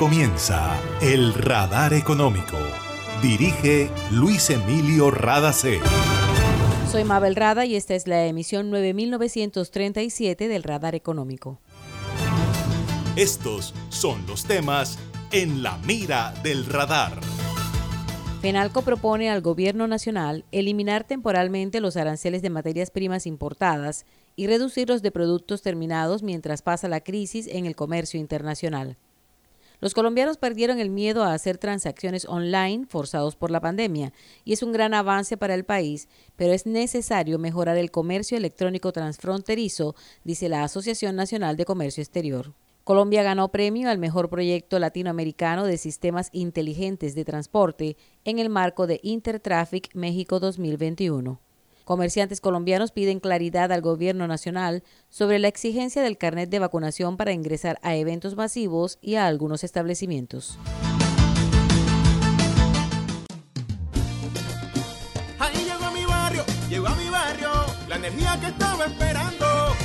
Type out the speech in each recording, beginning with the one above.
comienza El Radar Económico. Dirige Luis Emilio Radacé. Soy Mabel Rada y esta es la emisión 9937 del Radar Económico. Estos son los temas en la mira del radar. FENALCO propone al Gobierno Nacional eliminar temporalmente los aranceles de materias primas importadas y reducir los de productos terminados mientras pasa la crisis en el comercio internacional. Los colombianos perdieron el miedo a hacer transacciones online forzados por la pandemia y es un gran avance para el país, pero es necesario mejorar el comercio electrónico transfronterizo, dice la Asociación Nacional de Comercio Exterior. Colombia ganó premio al mejor proyecto latinoamericano de sistemas inteligentes de transporte en el marco de Intertraffic México 2021. Comerciantes colombianos piden claridad al gobierno nacional sobre la exigencia del carnet de vacunación para ingresar a eventos masivos y a algunos establecimientos. Llegó mi barrio, llegó a mi barrio, la energía que estaba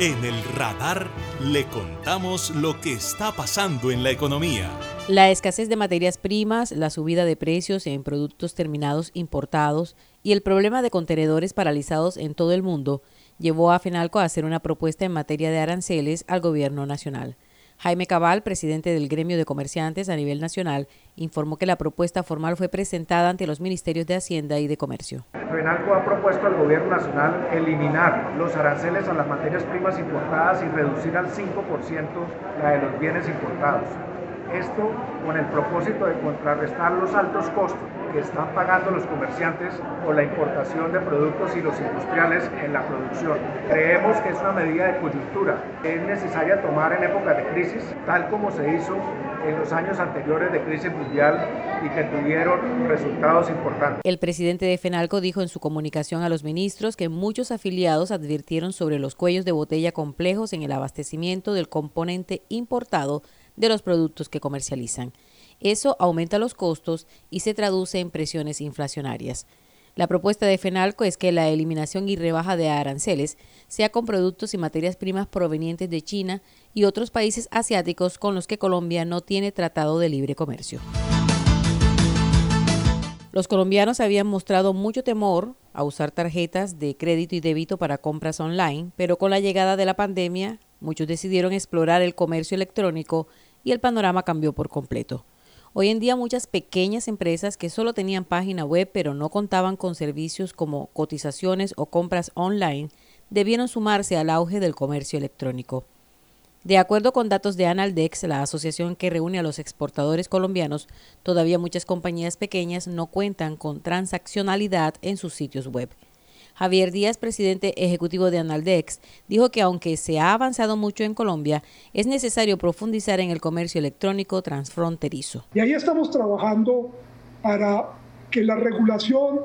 En el radar le contamos lo que está pasando en la economía. La escasez de materias primas, la subida de precios en productos terminados importados y el problema de contenedores paralizados en todo el mundo llevó a FENALCO a hacer una propuesta en materia de aranceles al gobierno nacional. Jaime Cabal, presidente del gremio de comerciantes a nivel nacional, informó que la propuesta formal fue presentada ante los ministerios de Hacienda y de Comercio. FENALCO ha propuesto al gobierno nacional eliminar los aranceles a las materias primas importadas y reducir al 5% la de los bienes importados. Esto con el propósito de contrarrestar los altos costos que están pagando los comerciantes por la importación de productos y los industriales en la producción. Creemos que es una medida de coyuntura que es necesaria tomar en épocas de crisis, tal como se hizo en los años anteriores de crisis mundial y que tuvieron resultados importantes. El presidente de FENALCO dijo en su comunicación a los ministros que muchos afiliados advirtieron sobre los cuellos de botella complejos en el abastecimiento del componente importado de los productos que comercializan. Eso aumenta los costos y se traduce en presiones inflacionarias. La propuesta de FENALCO es que la eliminación y rebaja de aranceles sea con productos y materias primas provenientes de China y otros países asiáticos con los que Colombia no tiene tratado de libre comercio. Los colombianos habían mostrado mucho temor a usar tarjetas de crédito y débito para compras online, pero con la llegada de la pandemia, muchos decidieron explorar el comercio electrónico y el panorama cambió por completo. Hoy en día muchas pequeñas empresas que solo tenían página web pero no contaban con servicios como cotizaciones o compras online debieron sumarse al auge del comercio electrónico. De acuerdo con datos de Analdex, la asociación que reúne a los exportadores colombianos, todavía muchas compañías pequeñas no cuentan con transaccionalidad en sus sitios web. Javier Díaz, presidente ejecutivo de Analdex, dijo que aunque se ha avanzado mucho en Colombia, es necesario profundizar en el comercio electrónico transfronterizo. Y ahí estamos trabajando para que la regulación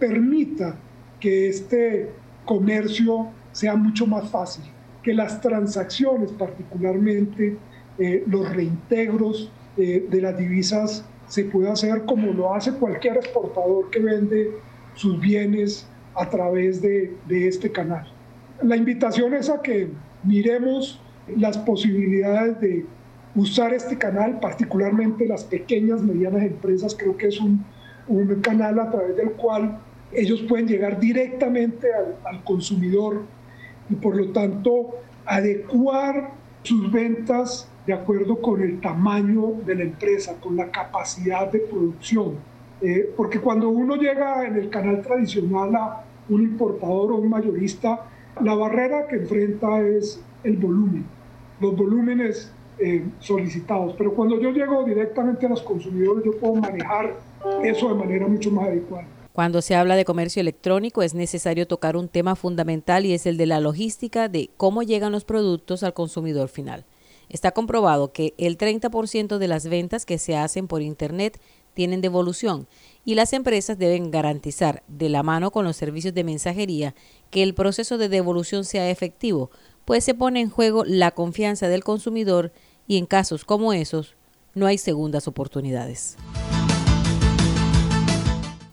permita que este comercio sea mucho más fácil, que las transacciones, particularmente eh, los reintegros eh, de las divisas, se pueda hacer como lo hace cualquier exportador que vende sus bienes a través de, de este canal. La invitación es a que miremos las posibilidades de usar este canal, particularmente las pequeñas, medianas empresas, creo que es un, un canal a través del cual ellos pueden llegar directamente al, al, consumidor y por lo tanto adecuar sus ventas de acuerdo con el tamaño de la empresa, con la capacidad de producción. Eh, porque cuando uno llega en el canal tradicional a un importador o un mayorista, la barrera que enfrenta es el volumen, los volúmenes eh, solicitados. Pero cuando yo llego directamente a los consumidores, yo puedo manejar eso de manera mucho más adecuada. Cuando se habla de comercio electrónico es necesario tocar un tema fundamental y es el de la logística de cómo llegan los productos al consumidor final. Está comprobado que el 30% de las ventas que se hacen por Internet tienen devolución y las empresas deben garantizar, de la mano con los servicios de mensajería, que el proceso de devolución sea efectivo, pues se pone en juego la confianza del consumidor y en casos como esos no hay segundas oportunidades.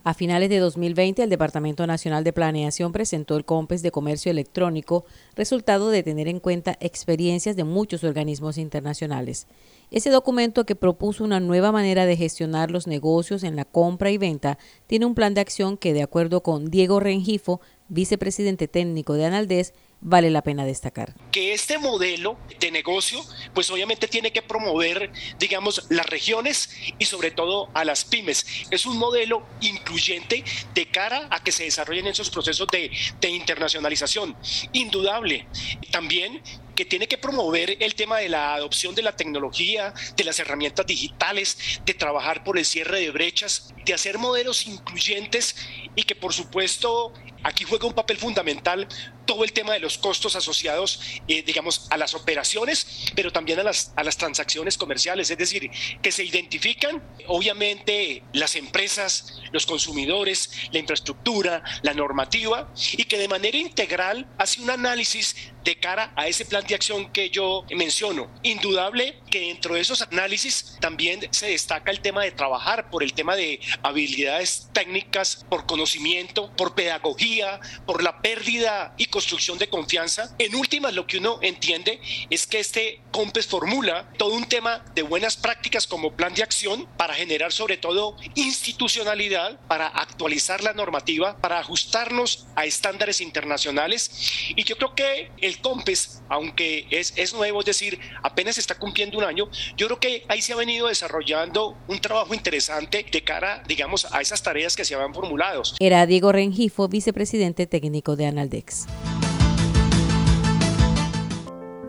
A finales de 2020, el Departamento Nacional de Planeación presentó el COMPES de Comercio Electrónico, resultado de tener en cuenta experiencias de muchos organismos internacionales. Ese documento que propuso una nueva manera de gestionar los negocios en la compra y venta tiene un plan de acción que, de acuerdo con Diego Rengifo, vicepresidente técnico de Analdés, vale la pena destacar. Que este modelo de negocio, pues obviamente tiene que promover, digamos, las regiones y sobre todo a las pymes. Es un modelo incluyente de cara a que se desarrollen esos procesos de, de internacionalización. Indudable. También que tiene que promover el tema de la adopción de la tecnología, de las herramientas digitales, de trabajar por el cierre de brechas, de hacer modelos incluyentes y que por supuesto aquí juega un papel fundamental todo el tema de los costos asociados, eh, digamos, a las operaciones, pero también a las, a las transacciones comerciales, es decir, que se identifican, obviamente, las empresas, los consumidores, la infraestructura, la normativa, y que de manera integral hace un análisis de cara a ese plan de acción que yo menciono. Indudable que dentro de esos análisis también se destaca el tema de trabajar por el tema de habilidades técnicas, por conocimiento, por pedagogía, por la pérdida y construcción de confianza. En últimas, lo que uno entiende es que este COMPES formula todo un tema de buenas prácticas como plan de acción para generar sobre todo institucionalidad, para actualizar la normativa, para ajustarnos a estándares internacionales. Y yo creo que el COMPES, aunque es, es nuevo, es decir, apenas está cumpliendo un año, yo creo que ahí se ha venido desarrollando un trabajo interesante de cara, digamos, a esas tareas que se habían formulado. Era Diego Rengifo, vicepresidente técnico de Analdex.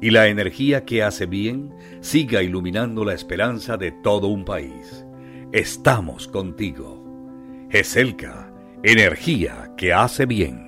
y la energía que hace bien siga iluminando la esperanza de todo un país. Estamos contigo. GESELCA, energía que hace bien.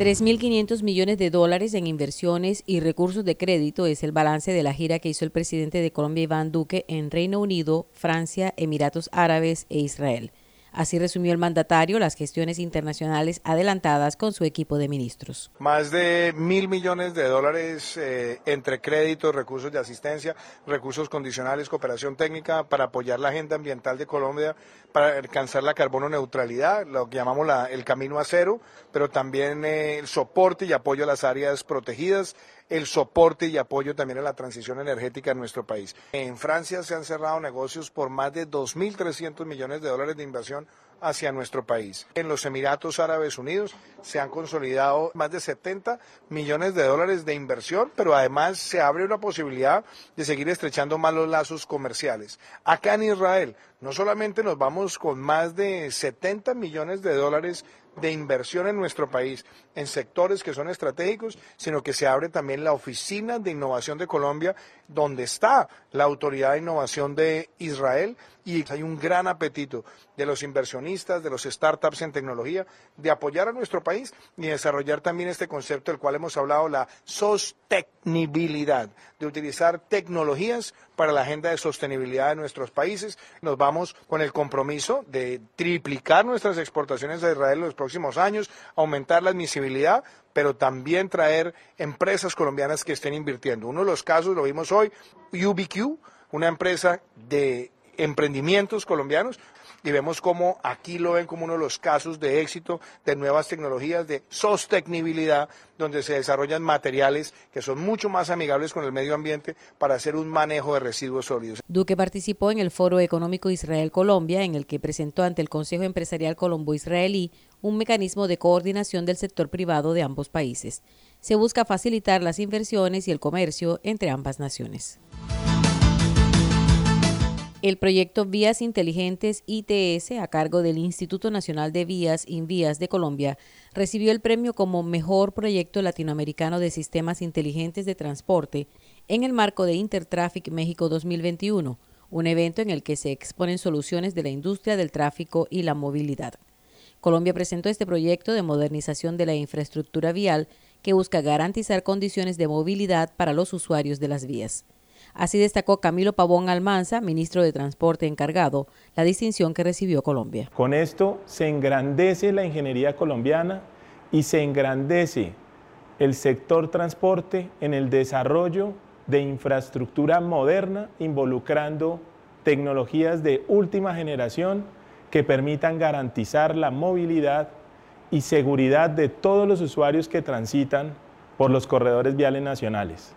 3.500 millones de dólares en inversiones y recursos de crédito es el balance de la gira que hizo el presidente de Colombia, Iván Duque, en Reino Unido, Francia, Emiratos Árabes e Israel. Así resumió el mandatario las gestiones internacionales adelantadas con su equipo de ministros. Más de mil millones de dólares eh, entre créditos, recursos de asistencia, recursos condicionales, cooperación técnica para apoyar la agenda ambiental de Colombia, para alcanzar la carbono neutralidad, lo que llamamos la, el camino a cero, pero también eh, el soporte y apoyo a las áreas protegidas el soporte y apoyo también a la transición energética en nuestro país. En Francia se han cerrado negocios por más de 2.300 millones de dólares de inversión hacia nuestro país. En los Emiratos Árabes Unidos se han consolidado más de 70 millones de dólares de inversión, pero además se abre una posibilidad de seguir estrechando más los lazos comerciales. Acá en Israel, no solamente nos vamos con más de 70 millones de dólares de inversión en nuestro país en sectores que son estratégicos, sino que se abre también la Oficina de Innovación de Colombia, donde está la Autoridad de Innovación de Israel y hay un gran apetito de los inversionistas, de los startups en tecnología, de apoyar a nuestro país y desarrollar también este concepto del cual hemos hablado, la sostenibilidad, de utilizar tecnologías para la agenda de sostenibilidad de nuestros países. Nos vamos con el compromiso de triplicar nuestras exportaciones a Israel en los años, aumentar la admisibilidad, pero también traer empresas colombianas que estén invirtiendo. Uno de los casos, lo vimos hoy, UBQ, una empresa de emprendimientos colombianos y vemos cómo aquí lo ven como uno de los casos de éxito de nuevas tecnologías de sostenibilidad, donde se desarrollan materiales que son mucho más amigables con el medio ambiente para hacer un manejo de residuos sólidos. Duque participó en el Foro Económico Israel-Colombia, en el que presentó ante el Consejo Empresarial Colombo-Israelí un mecanismo de coordinación del sector privado de ambos países. Se busca facilitar las inversiones y el comercio entre ambas naciones. El proyecto Vías Inteligentes ITS, a cargo del Instituto Nacional de Vías Invías de Colombia, recibió el premio como Mejor Proyecto Latinoamericano de Sistemas Inteligentes de Transporte en el marco de Intertraffic México 2021, un evento en el que se exponen soluciones de la industria del tráfico y la movilidad. Colombia presentó este proyecto de modernización de la infraestructura vial que busca garantizar condiciones de movilidad para los usuarios de las vías. Así destacó Camilo Pavón Almanza, ministro de Transporte encargado, la distinción que recibió Colombia. Con esto se engrandece la ingeniería colombiana y se engrandece el sector transporte en el desarrollo de infraestructura moderna involucrando tecnologías de última generación que permitan garantizar la movilidad y seguridad de todos los usuarios que transitan por los corredores viales nacionales.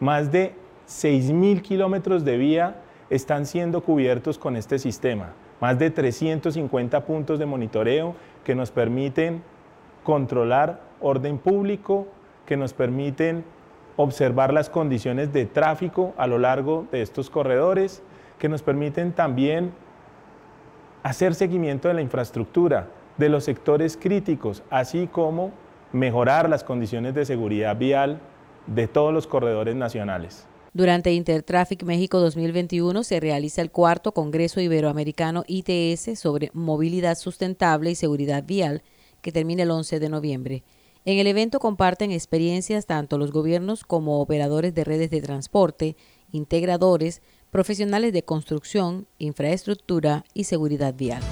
Más de 6.000 kilómetros de vía están siendo cubiertos con este sistema. Más de 350 puntos de monitoreo que nos permiten controlar orden público, que nos permiten observar las condiciones de tráfico a lo largo de estos corredores, que nos permiten también hacer seguimiento de la infraestructura, de los sectores críticos, así como mejorar las condiciones de seguridad vial de todos los corredores nacionales. Durante Intertraffic México 2021 se realiza el cuarto Congreso Iberoamericano ITS sobre movilidad sustentable y seguridad vial, que termina el 11 de noviembre. En el evento comparten experiencias tanto los gobiernos como operadores de redes de transporte, integradores, profesionales de construcción, infraestructura y seguridad vial.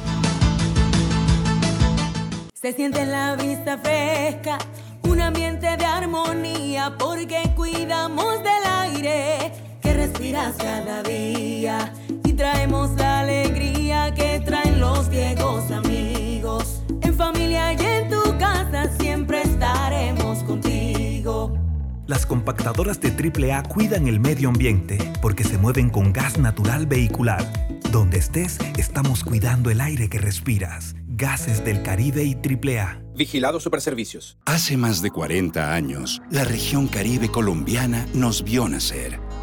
Se siente en la vista fresca, un ambiente de armonía, porque cuidamos del aire que respiras cada día y traemos la alegría que traen los viejos amigos. En familia y en tu casa siempre estaremos contigo. Las compactadoras de AAA cuidan el medio ambiente porque se mueven con gas natural vehicular. Donde estés, estamos cuidando el aire que respiras. Gases del Caribe y AAA. Vigilado Superservicios. Hace más de 40 años, la región caribe colombiana nos vio nacer.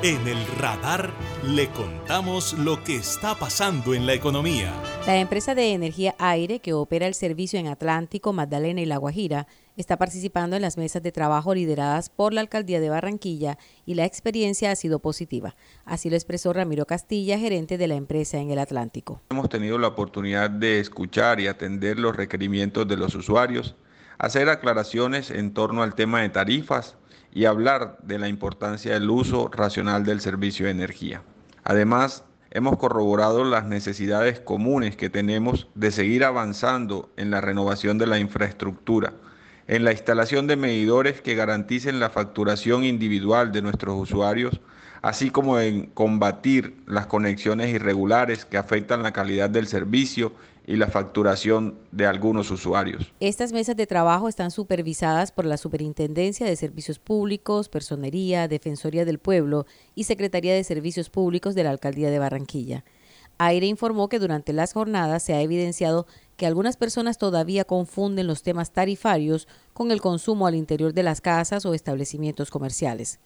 En el radar le contamos lo que está pasando en la economía. La empresa de energía aire que opera el servicio en Atlántico, Magdalena y La Guajira está participando en las mesas de trabajo lideradas por la alcaldía de Barranquilla y la experiencia ha sido positiva. Así lo expresó Ramiro Castilla, gerente de la empresa en el Atlántico. Hemos tenido la oportunidad de escuchar y atender los requerimientos de los usuarios, hacer aclaraciones en torno al tema de tarifas y hablar de la importancia del uso racional del servicio de energía. Además, hemos corroborado las necesidades comunes que tenemos de seguir avanzando en la renovación de la infraestructura, en la instalación de medidores que garanticen la facturación individual de nuestros usuarios, así como en combatir las conexiones irregulares que afectan la calidad del servicio y la facturación de algunos usuarios. Estas mesas de trabajo están supervisadas por la Superintendencia de Servicios Públicos, Personería, Defensoría del Pueblo y Secretaría de Servicios Públicos de la Alcaldía de Barranquilla. Aire informó que durante las jornadas se ha evidenciado que algunas personas todavía confunden los temas tarifarios con el consumo al interior de las casas o establecimientos comerciales.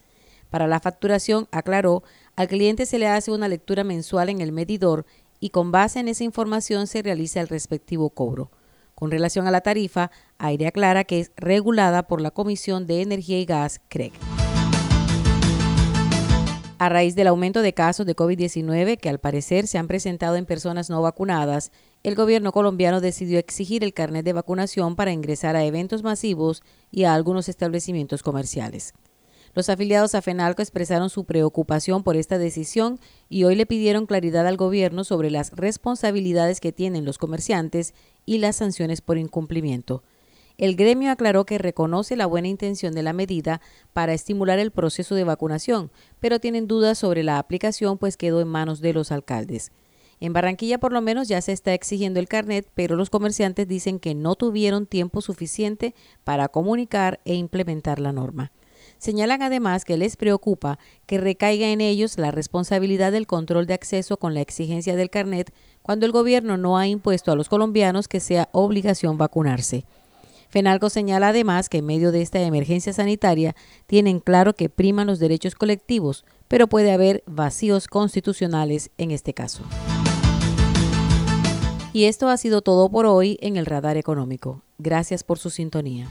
Para la facturación, aclaró, al cliente se le hace una lectura mensual en el medidor y con base en esa información se realiza el respectivo cobro. Con relación a la tarifa, Aire aclara que es regulada por la Comisión de Energía y Gas, CREG. A raíz del aumento de casos de COVID-19 que al parecer se han presentado en personas no vacunadas, el gobierno colombiano decidió exigir el carnet de vacunación para ingresar a eventos masivos y a algunos establecimientos comerciales. Los afiliados a FENALCO expresaron su preocupación por esta decisión y hoy le pidieron claridad al gobierno sobre las responsabilidades que tienen los comerciantes y las sanciones por incumplimiento. El gremio aclaró que reconoce la buena intención de la medida para estimular el proceso de vacunación, pero tienen dudas sobre la aplicación pues quedó en manos de los alcaldes. En Barranquilla por lo menos ya se está exigiendo el carnet, pero los comerciantes dicen que no tuvieron tiempo suficiente para comunicar e implementar la norma. Señalan además que les preocupa que recaiga en ellos la responsabilidad del control de acceso con la exigencia del carnet cuando el gobierno no ha impuesto a los colombianos que sea obligación vacunarse. Fenalco señala además que en medio de esta emergencia sanitaria tienen claro que priman los derechos colectivos, pero puede haber vacíos constitucionales en este caso. Y esto ha sido todo por hoy en el Radar Económico. Gracias por su sintonía.